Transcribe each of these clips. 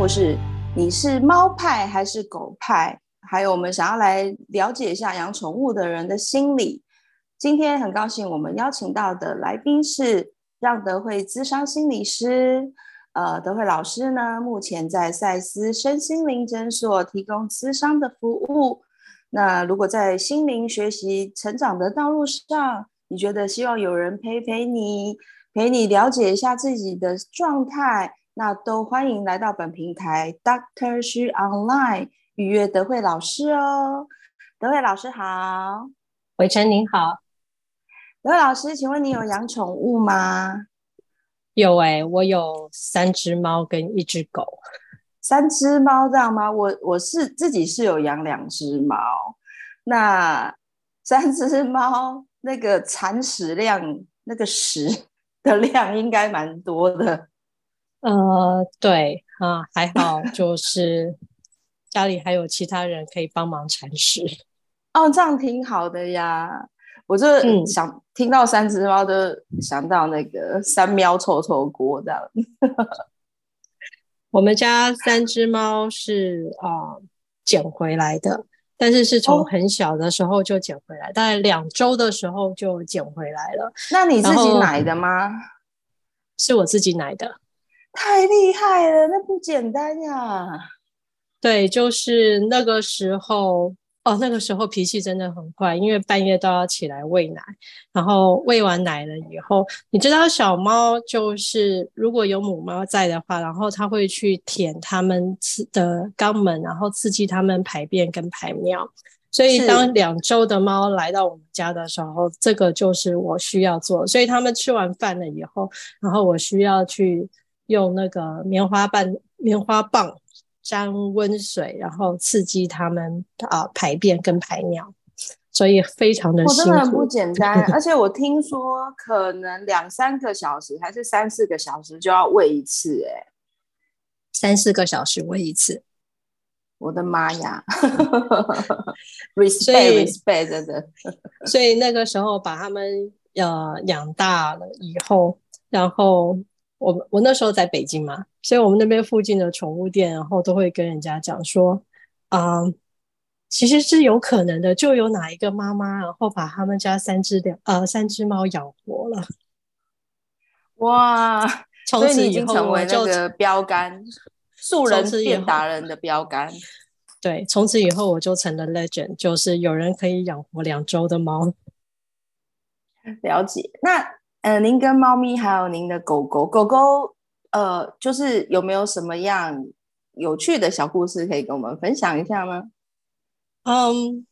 目是：你是猫派还是狗派？还有，我们想要来了解一下养宠物的人的心理。今天很高兴，我们邀请到的来宾是让德惠咨商心理师。呃，德惠老师呢，目前在赛斯身心灵诊所提供咨商的服务。那如果在心灵学习成长的道路上，你觉得希望有人陪陪你，陪你了解一下自己的状态，那都欢迎来到本平台 Doctor She Online。预约德惠老师哦，德惠老师好，伟成您好，德惠老师，请问你有养宠物吗？有哎、欸，我有三只猫跟一只狗，三只猫这样吗？我我是自己是有养两只猫，那 三只猫那个铲屎量，那个屎的量应该蛮多的。呃，对啊，还好 就是。家里还有其他人可以帮忙铲屎 哦，这样挺好的呀。我就想、嗯、听到三只猫，就想到那个三喵臭臭锅这样。我们家三只猫是啊捡、呃、回来的，但是是从很小的时候就捡回来，哦、大概两周的时候就捡回来了。那你自己奶的吗？是我自己奶的。太厉害了，那不简单呀。对，就是那个时候哦，那个时候脾气真的很坏，因为半夜都要起来喂奶，然后喂完奶了以后，你知道小猫就是如果有母猫在的话，然后它会去舔它们的肛门，然后刺激它们排便跟排尿，所以当两周的猫来到我们家的时候，这个就是我需要做，所以它们吃完饭了以后，然后我需要去用那个棉花棒，棉花棒。沾温水，然后刺激他们啊排便跟排尿，所以非常的辛苦。我真的很不简单，而且我听说可能两三个小时还是三四个小时就要喂一次，哎，三四个小时喂一次，我的妈呀！respect respect 真的，所以那个时候把他们呃养大了以后，然后。我我那时候在北京嘛，所以我们那边附近的宠物店，然后都会跟人家讲说，啊、呃，其实是有可能的，就有哪一个妈妈，然后把他们家三只两呃三只猫养活了，哇！从此以后成为那个标杆，素人变达人的标杆。对，从此以后我就成了 legend，就是有人可以养活两周的猫。了解，那。呃，您跟猫咪还有您的狗狗，狗狗，呃，就是有没有什么样有趣的小故事可以跟我们分享一下吗？嗯，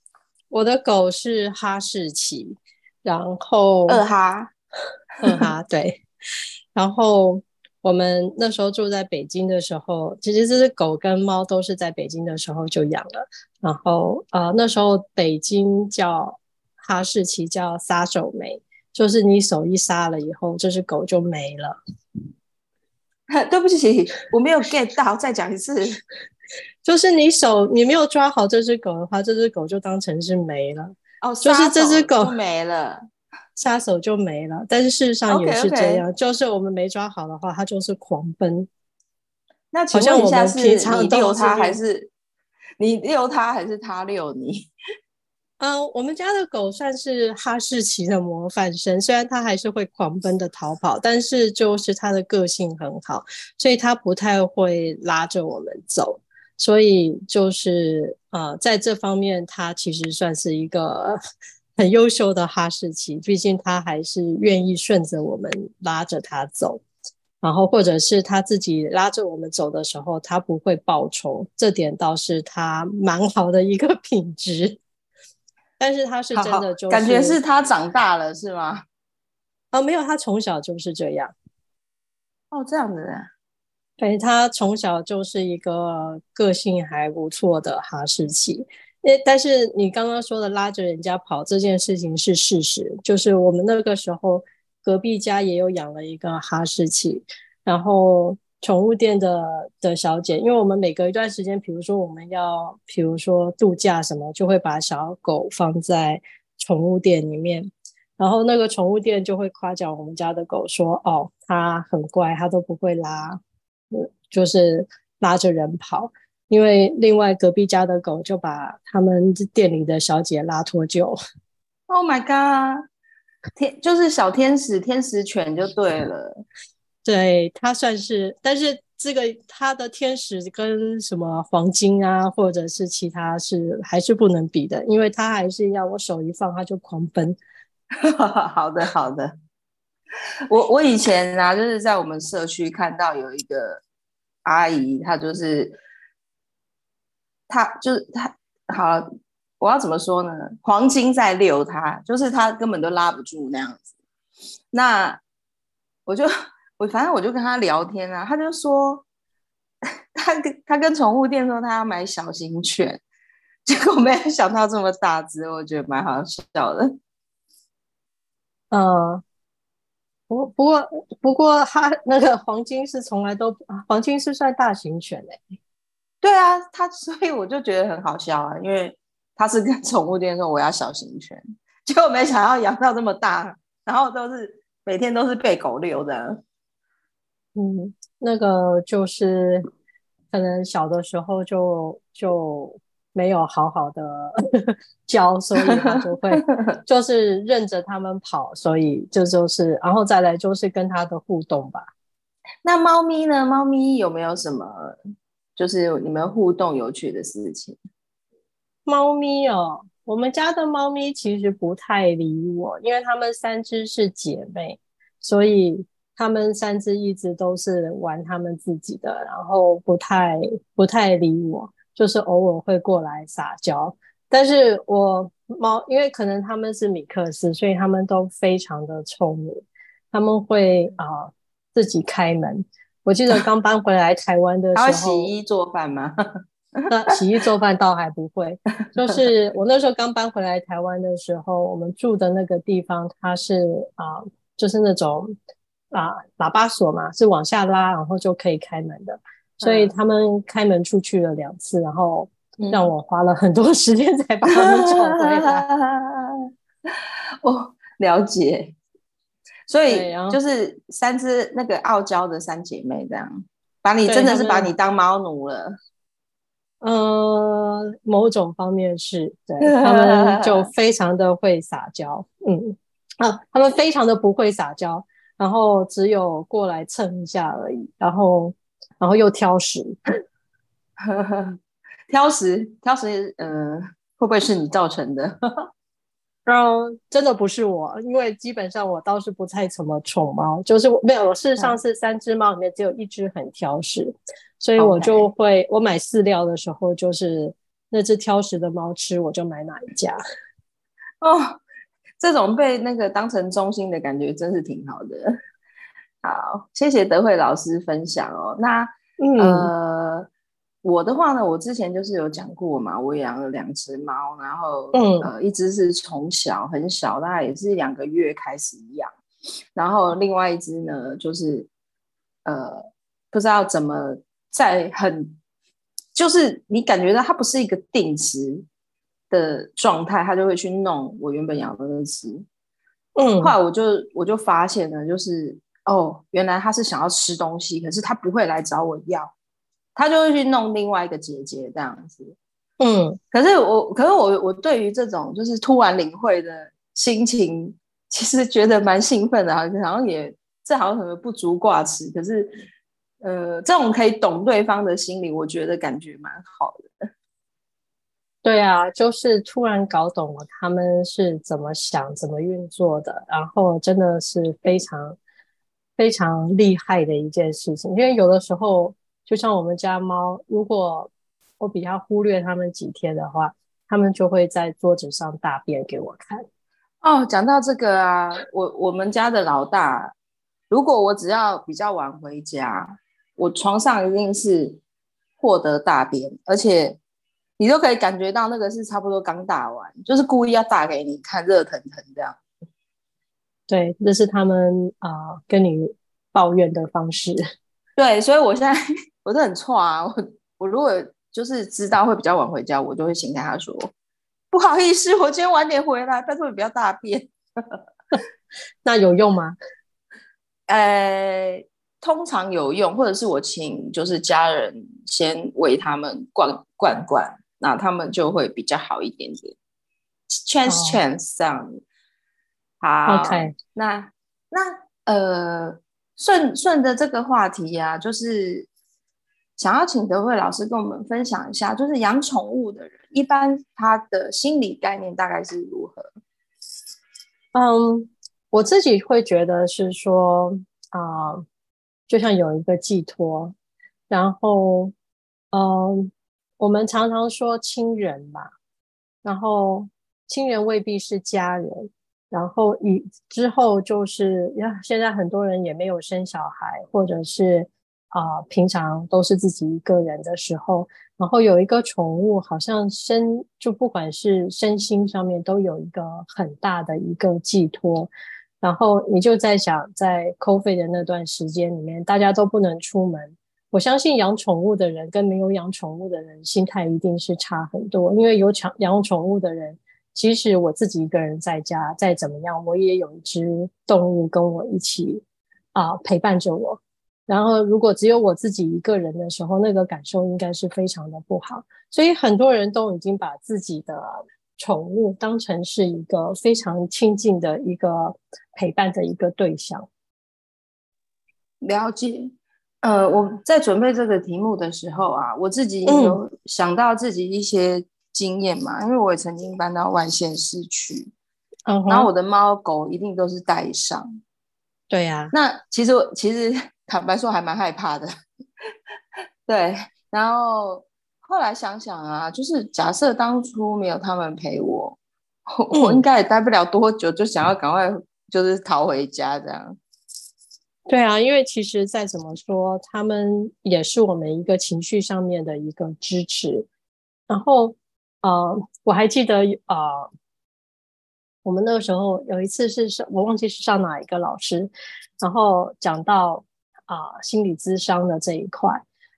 我的狗是哈士奇，然后二哈，二哈，对。然后我们那时候住在北京的时候，其实这只狗跟猫都是在北京的时候就养了。然后呃，那时候北京叫哈士奇叫撒手没。就是你手一杀了以后，这只狗就没了。对不起，我没有 get 到，再讲一次。就是你手你没有抓好这只狗的话，这只狗就当成是没了。哦，就是这只狗没了，杀手就没了。但是事实上也是这样，okay, okay. 就是我们没抓好的话，它就是狂奔。那请问一下，是你遛它还是你遛它还是它遛你？嗯我们家的狗算是哈士奇的模范生，虽然它还是会狂奔的逃跑，但是就是它的个性很好，所以它不太会拉着我们走，所以就是呃，在这方面它其实算是一个 很优秀的哈士奇，毕竟它还是愿意顺着我们拉着它走，然后或者是它自己拉着我们走的时候，它不会报仇，这点倒是它蛮好的一个 品质。但是他是真的，就感觉是他长大了，是吗？哦，没有，他从小就是这样。哦，这样子的。对，他从小就是一个个性还不错的哈士奇。诶，但是你刚刚说的拉着人家跑这件事情是事实，就是我们那个时候隔壁家也有养了一个哈士奇，然后。宠物店的的小姐，因为我们每隔一段时间，比如说我们要，比如说度假什么，就会把小狗放在宠物店里面，然后那个宠物店就会夸奖我们家的狗说：“哦，它很乖，它都不会拉，就是拉着人跑，因为另外隔壁家的狗就把他们店里的小姐拉脱臼。Oh my god！天就是小天使，天使犬就对了。对，它算是，但是这个它的天使跟什么黄金啊，或者是其他是还是不能比的，因为它还是要我手一放，它就狂奔。好的，好的。我我以前啊，就是在我们社区看到有一个阿姨，她就是，她就是她，好，我要怎么说呢？黄金在遛她，就是她根本都拉不住那样子。那我就我反正我就跟他聊天啊，他就说，他跟他跟宠物店说他要买小型犬，结果没有想到这么大只，我觉得蛮好笑的。嗯、呃。不不过不过，他那个黄金是从来都黄金是算大型犬哎、欸，对啊，他所以我就觉得很好笑啊，因为他是跟宠物店说我要小型犬，结果没想到养到这么大，然后都是每天都是被狗遛的。嗯，那个就是可能小的时候就就。没有好好的 教，所以他就会 就是认着他们跑，所以这就，是，然后再来就是跟他的互动吧。那猫咪呢？猫咪有没有什么就是你们互动有趣的事情？猫咪哦，我们家的猫咪其实不太理我，因为它们三只是姐妹，所以他们三只一直都是玩他们自己的，然后不太不太理我。就是偶尔会过来撒娇，但是我猫，因为可能他们是米克斯，所以他们都非常的聪明，他们会啊、呃、自己开门。我记得刚搬回来台湾的 时候，还洗衣做饭吗？那 洗衣做饭倒还不会，就是我那时候刚搬回来台湾的时候，我们住的那个地方，它是啊、呃，就是那种啊喇叭锁嘛，是往下拉，然后就可以开门的。所以他们开门出去了两次，然后让我花了很多 时间才把他们找回来。哦了解，所以就是三只那个傲娇的三姐妹这样，把你真的是把你当猫奴了。呃，某种方面是对，他们 就非常的会撒娇，嗯啊，他们非常的不会撒娇，然后只有过来蹭一下而已，然后。然后又挑食，挑食，挑食，嗯、呃，会不会是你造成的？嗯，真的不是我，因为基本上我倒是不太怎么宠猫，就是没有。事实上是三只猫里面只有一只很挑食，嗯、所以我就会.我买饲料的时候就是那只挑食的猫吃，我就买哪一家。哦，这种被那个当成中心的感觉真是挺好的。好，谢谢德惠老师分享哦。那、嗯、呃，我的话呢，我之前就是有讲过嘛，我养了两只猫，然后、嗯、呃，一只是从小很小，大概也是两个月开始养，然后另外一只呢，就是呃，不知道怎么在很，就是你感觉到它不是一个定时的状态，他就会去弄我原本养的那只。嗯，后来我就我就发现了，就是。哦，原来他是想要吃东西，可是他不会来找我要，他就会去弄另外一个姐姐这样子。嗯，可是我，可是我，我对于这种就是突然领会的心情，其实觉得蛮兴奋的，好像也这好像什么不足挂齿。可是，呃，这种可以懂对方的心理，我觉得感觉蛮好的。对啊，就是突然搞懂了他们是怎么想、怎么运作的，然后真的是非常。非常厉害的一件事情，因为有的时候，就像我们家猫，如果我比较忽略它们几天的话，它们就会在桌子上大便给我看。哦，讲到这个啊，我我们家的老大，如果我只要比较晚回家，我床上一定是获得大便，而且你都可以感觉到那个是差不多刚打完，就是故意要打给你看，热腾腾这样。对，这是他们啊、呃、跟你抱怨的方式。对，所以我现在我都很错啊。我我如果就是知道会比较晚回家，我就会先跟他说不好意思，我今天晚点回来，拜托你不要大便。那有用吗？呃，通常有用，或者是我请就是家人先喂他们灌灌灌，那他们就会比较好一点点。Chance chance 这样子。好，OK，那那呃，顺顺着这个话题呀、啊，就是想要请德惠老师跟我们分享一下，就是养宠物的人一般他的心理概念大概是如何？嗯，我自己会觉得是说啊、呃，就像有一个寄托，然后嗯，我们常常说亲人吧，然后亲人未必是家人。然后以之后就是，呀，现在很多人也没有生小孩，或者是啊、平常都是自己一个人的时候，然后有一个宠物，好像身就不管是身心上面都有一个很大的一个寄托。然后你就在想，在 COVID 的那段时间里面，大家都不能出门，我相信养宠物的人跟没有养宠物的人心态一定是差很多，因为有养养宠物的人。其实我自己一个人在家，再怎么样，我也有一只动物跟我一起啊、陪伴着我。然后，如果只有我自己一个人的时候，那个感受应该是非常的不好。所以，很多人都已经把自己的宠物当成是一个非常亲近的一个陪伴的一个对象。了解。呃，我在准备这个题目的时候啊，我自己有想到自己一些。经验嘛，因为我也曾经搬到外县市去，uh huh. 然后我的猫狗一定都是带上。对呀、啊，那其实其实 坦白说还蛮害怕的。对，然后后来想想啊，就是假设当初没有他们陪我，嗯、我应该也待不了多久，就想要赶快就是逃回家这样。对啊，因为其实再怎么说，他们也是我们一个情绪上面的一个支持，然后。呃，我还记得，呃，我们那个时候有一次是上，我忘记是上哪一个老师，然后讲到啊、心理咨商的这一块，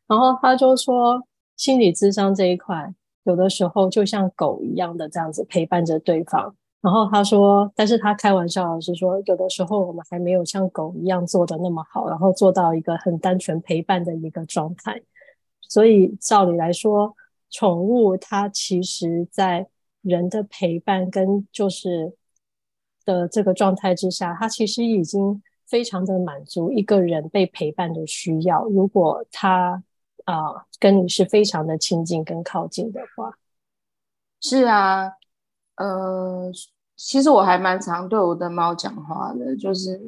然后他就说，心理咨商这一块有的时候就像狗一样的这样子陪伴着对方，然后他说，但是他开玩笑的是说，有的时候我们还没有像狗一样做的那么好，然后做到一个很单纯陪伴的一个状态，所以照理来说。宠物它其实，在人的陪伴跟就是的这个状态之下，它其实已经非常的满足一个人被陪伴的需要。如果它啊、跟你是非常的亲近跟靠近的话，是啊，呃，其实我还蛮常对我的猫讲话的，就是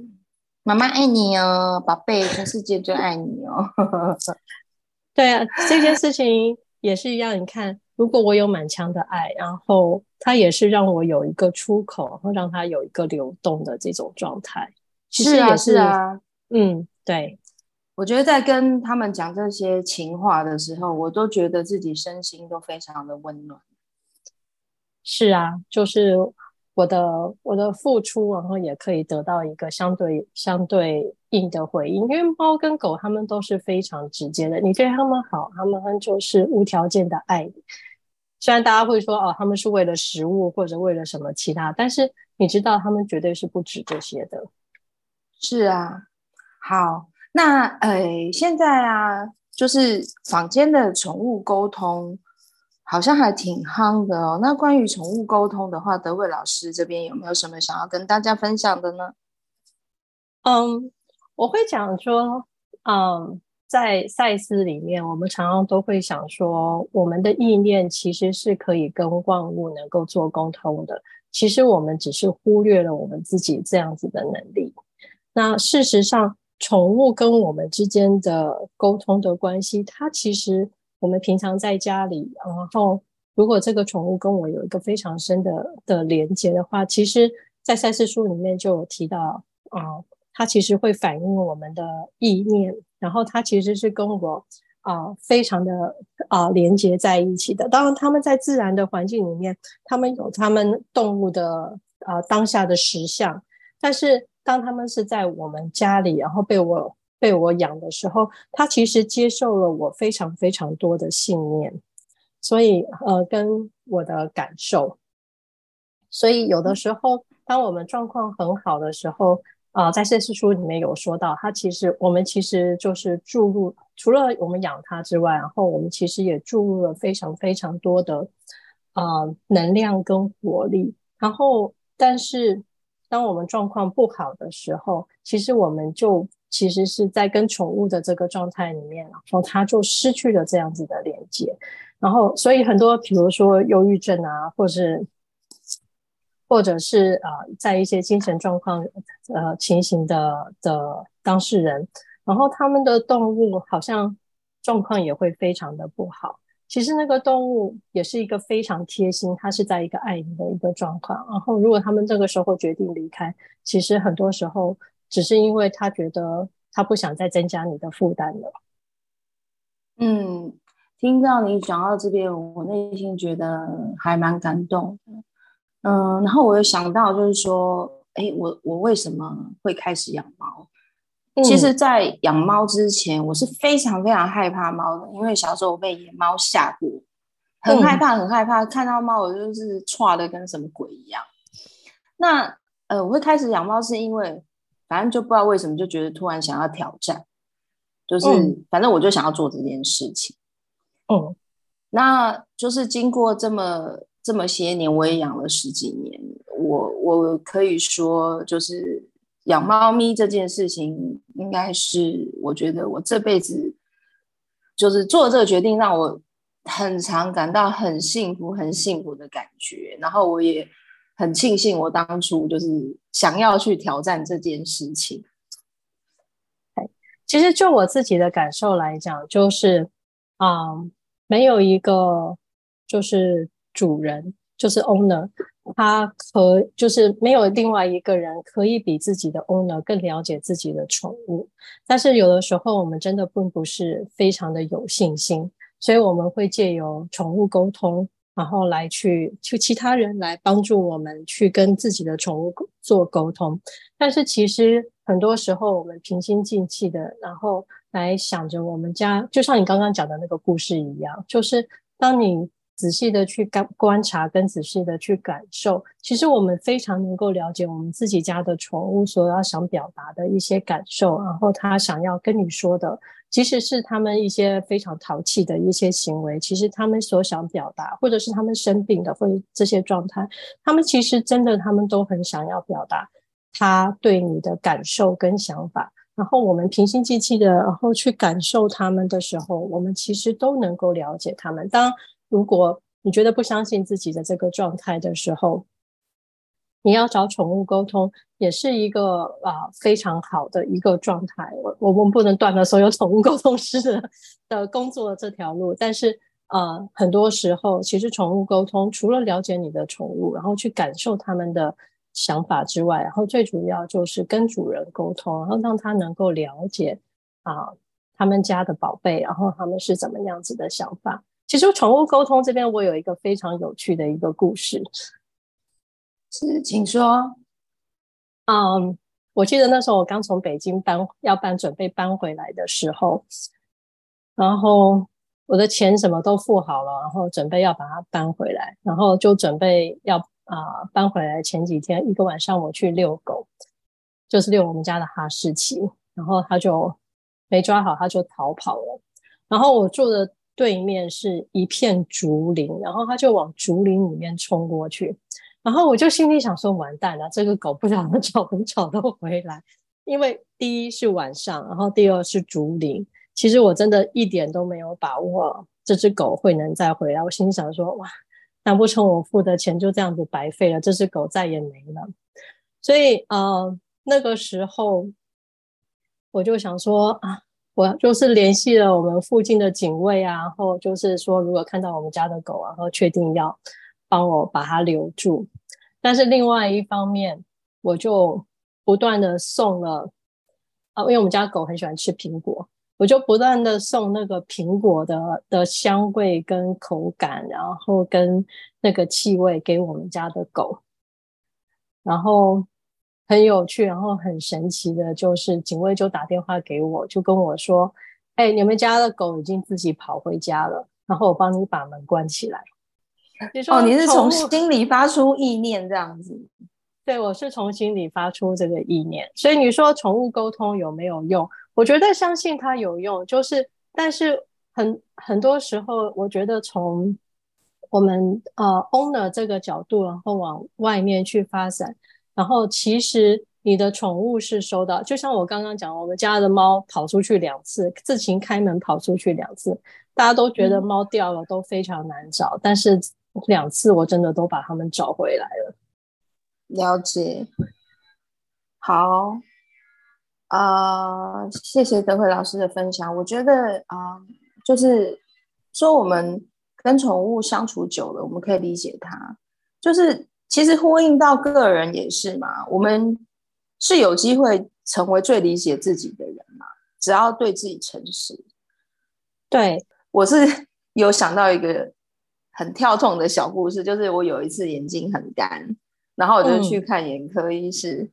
妈妈爱你哦，宝贝，全世界最爱你哦。对啊，这件事情。也是一样，你看，如果我有满腔的爱，然后它也是让我有一个出口，然后让它有一个流动的这种状态。其实也是，是啊，是啊，嗯，对。我觉得在跟他们讲这些情话的时候，我都觉得自己身心都非常的温暖。是啊，就是。我的我的付出，然后也可以得到一个相对相对应的回应，因为猫跟狗它们都是非常直接的，你对它们好，它们就是无条件的爱你。虽然大家会说哦，他们是为了食物或者为了什么其他，但是你知道他们绝对是不止这些的。是啊，好，那呃，现在啊，就是坊间的宠物沟通。好像还挺夯的哦。那关于宠物沟通的话，德伟老师这边有没有什么想要跟大家分享的呢？嗯，我会讲说，嗯，在赛斯里面，我们常常都会想说，我们的意念其实是可以跟万物能够做沟通的。其实我们只是忽略了我们自己这样子的能力。那事实上，宠物跟我们之间的沟通的关系，它其实。我们平常在家里，然后如果这个宠物跟我有一个非常深的的连接的话，其实，在赛斯书里面就有提到，啊、它其实会反映我们的意念，然后它其实是跟我啊、非常的啊、连接在一起的。当然，他们在自然的环境里面，他们有他们动物的啊、当下的实相，但是当他们是在我们家里，然后被我。被我养的时候，他其实接受了我非常非常多的信念，所以呃，跟我的感受，所以有的时候，当我们状况很好的时候，啊、呃，在这次书里面有说到，它其实我们其实就是注入，除了我们养它之外，然后我们其实也注入了非常非常多的啊、呃、能量跟活力。然后，但是当我们状况不好的时候，其实我们就其实是在跟宠物的这个状态里面，然后它就失去了这样子的连接。然后，所以很多比如说忧郁症啊，或是。或者是、呃，在一些精神状况呃情形的的当事人，然后他们的动物好像状况也会非常的不好。其实那个动物也是一个非常贴心，它是在一个爱你的一个状况。然后如果他们这个时候决定离开，其实很多时候只是因为他觉得他不想再增加你的负担了。嗯，听到你讲到这边，我内心觉得还蛮感动的。嗯，然后我又想到，就是说，哎，我我为什么会开始养猫？嗯、其实，在养猫之前，我是非常非常害怕猫的，因为小时候我被野猫吓过，很害怕，很害怕，看到猫我就是歘的跟什么鬼一样。那呃，我会开始养猫是因为，反正就不知道为什么，就觉得突然想要挑战，就是、嗯、反正我就想要做这件事情。嗯，那就是经过这么。这么些年，我也养了十几年。我我可以说，就是养猫咪这件事情，应该是我觉得我这辈子就是做这个决定，让我很常感到很幸福、很幸福的感觉。然后我也很庆幸，我当初就是想要去挑战这件事情。其实就我自己的感受来讲，就是啊、没有一个就是。主人就是 owner，他可就是没有另外一个人可以比自己的 owner 更了解自己的宠物。但是有的时候我们真的并不是非常的有信心，所以我们会借由宠物沟通，然后来去去其他人来帮助我们去跟自己的宠物做沟通。但是其实很多时候我们平心静气的，然后来想着我们家，就像你刚刚讲的那个故事一样，就是当你。仔细的去观观察，跟仔细的去感受，其实我们非常能够了解我们自己家的宠物所要想表达的一些感受，然后他想要跟你说的，即使是他们一些非常淘气的一些行为，其实他们所想表达，或者是他们生病的，或者这些状态，他们其实真的，他们都很想要表达他对你的感受跟想法。然后我们平心静气的，然后去感受他们的时候，我们其实都能够了解他们。当如果你觉得不相信自己的这个状态的时候，你要找宠物沟通，也是一个啊、非常好的一个状态。我我们不能断了所有宠物沟通师的的工作的这条路，但是呃很多时候，其实宠物沟通除了了解你的宠物，然后去感受他们的想法之外，然后最主要就是跟主人沟通，然后让他能够了解啊、他们家的宝贝，然后他们是怎么样子的想法。其实宠物沟通这边，我有一个非常有趣的一个故事，是，请说。嗯，我记得那时候我刚从北京搬，要搬，准备搬回来的时候，然后我的钱什么都付好了，然后准备要把它搬回来，然后就准备要啊、搬回来前几天，一个晚上我去遛狗，就是遛我们家的哈士奇，然后它就没抓好，它就逃跑了，然后我住的。对面是一片竹林，然后他就往竹林里面冲过去，然后我就心里想说：完蛋了，这个狗不知道能找不找得回来。因为第一是晚上，然后第二是竹林，其实我真的一点都没有把握这只狗会能再回来。我心里想说：哇，难不成我付的钱就这样子白费了？这只狗再也没了。所以呃，那个时候我就想说啊。我就是联系了我们附近的警卫啊，然后就是说，如果看到我们家的狗，然后确定要帮我把它留住。但是另外一方面，我就不断的送了啊，因为我们家狗很喜欢吃苹果，我就不断的送那个苹果的的香味跟口感，然后跟那个气味给我们家的狗，然后。很有趣，然后很神奇的，就是警卫就打电话给我，就跟我说：“哎、你们家的狗已经自己跑回家了，然后我帮你把门关起来。”哦，你是从心里发出意念这样子？对，我是从心里发出这个意念。所以你说宠物沟通有没有用？我觉得相信它有用，就是但是很很多时候，我觉得从我们呃 owner 这个角度，然后往外面去发展，然后其实。你的宠物是收到，就像我刚刚讲，我们家的猫跑出去两次，自行开门跑出去两次，大家都觉得猫掉了都非常难找，嗯、但是两次我真的都把他们找回来了。了解，好，啊、呃，谢谢德惠老师的分享。我觉得啊、呃，就是说我们跟宠物相处久了，我们可以理解它，就是其实呼应到个人也是嘛，我们。是有机会成为最理解自己的人嘛？只要对自己诚实。对，我是 有想到一个很跳痛的小故事，就是我有一次眼睛很干，然后我就去看眼科医师，嗯、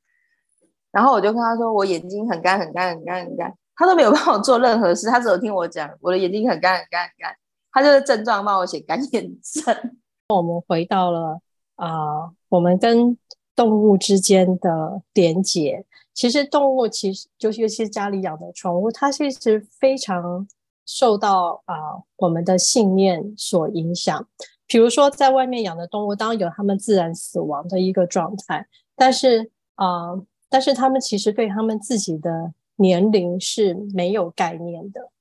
然后我就跟他说我眼睛很干很干很干很干，他都没有帮我做任何事，他只有听我讲我的眼睛很干很干很干，他就是症状帮我写干眼症。我们回到了啊、呃，我们跟。动物之间的连结，其实动物其实就是尤其是家里养的宠物，它其实非常受到啊、我们的信念所影响。比如说，在外面养的动物，当然有它们自然死亡的一个状态，但是啊、但是他们其实对他们自己的年龄是没有概念的。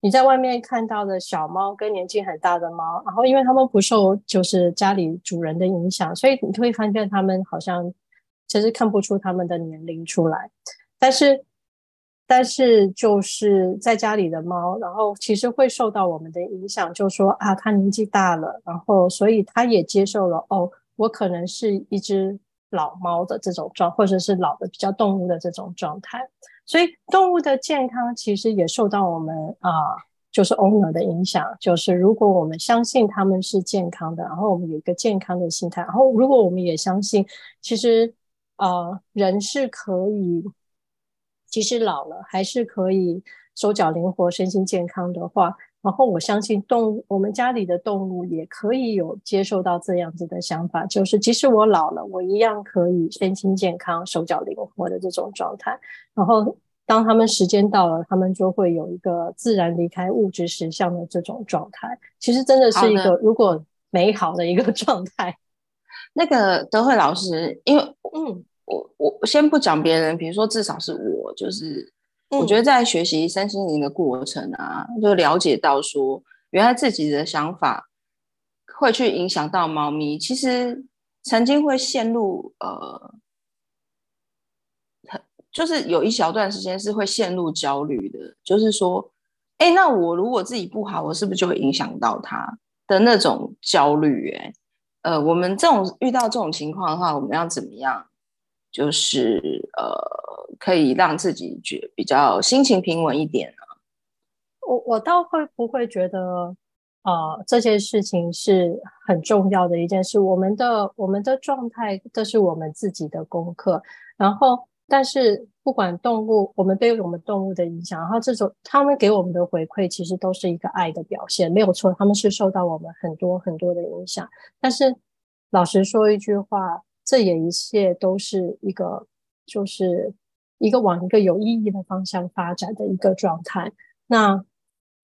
你在外面看到的小猫跟年纪很大的猫，然后因为它们不受就是家里主人的影响，所以你会发现它们好像其实看不出它们的年龄出来。但是，但是就是在家里的猫，然后其实会受到我们的影响，就说啊，它年纪大了，然后所以它也接受了哦，我可能是一只老猫的这种状，或者是老的比较动物的这种状态。所以动物的健康其实也受到我们啊、就是 owner 的影响。就是如果我们相信他们是健康的，然后我们有一个健康的心态，然后如果我们也相信，其实呃人是可以，即使老了还是可以手脚灵活、身心健康的话。然后我相信动物，我们家里的动物也可以有接受到这样子的想法，就是即使我老了，我一样可以身心健康、手脚灵活的这种状态。然后当他们时间到了，他们就会有一个自然离开物质实相的这种状态。其实真的是一个如果美好的一个 状态。那个德惠老师，因为嗯，我我先不讲别人，比如说至少是我，就是。我觉得在学习身心灵的过程啊，就了解到说，原来自己的想法会去影响到猫咪。其实曾经会陷入呃，就是有一小段时间是会陷入焦虑的，就是说，哎，那我如果自己不好，我是不是就会影响到它的那种焦虑？哎，呃，我们这种遇到这种情况的话，我们要怎么样？就是呃。可以让自己觉比较心情平稳一点呢？我我倒会不会觉得，呃，这件事情是很重要的一件事。我们的我们的状态，这是我们自己的功课。然后，但是不管动物，我们对我们动物的影响，然后这种他们给我们的回馈，其实都是一个爱的表现，没有错。他们是受到我们很多很多的影响。但是，老实说一句话，这也一切都是一个，就是。一个往一个有意义的方向发展的一个状态。那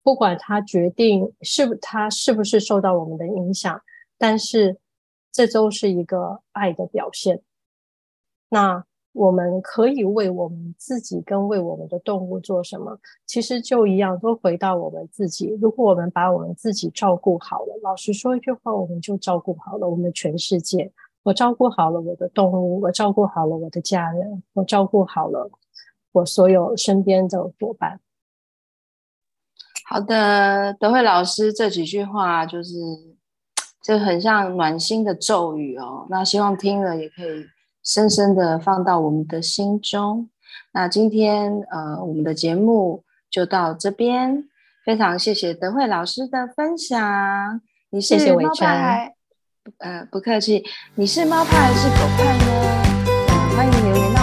不管他决定是不他是不是受到我们的影响，但是这都是一个爱的表现。那我们可以为我们自己跟为我们的动物做什么？其实就一样，都回到我们自己。如果我们把我们自己照顾好了，老实说一句话，我们就照顾好了我们的全世界。我照顾好了我的动物，我照顾好了我的家人，我照顾好了我所有身边的伙伴。好的，德惠老师这几句话就是就很像暖心的咒语哦。那希望听了也可以深深的放到我们的心中。那今天呃，我们的节目就到这边，非常谢谢德惠老师的分享。你是谢谢伟成。呃，不客气。你是猫派还是狗派呢？呃，欢迎留言。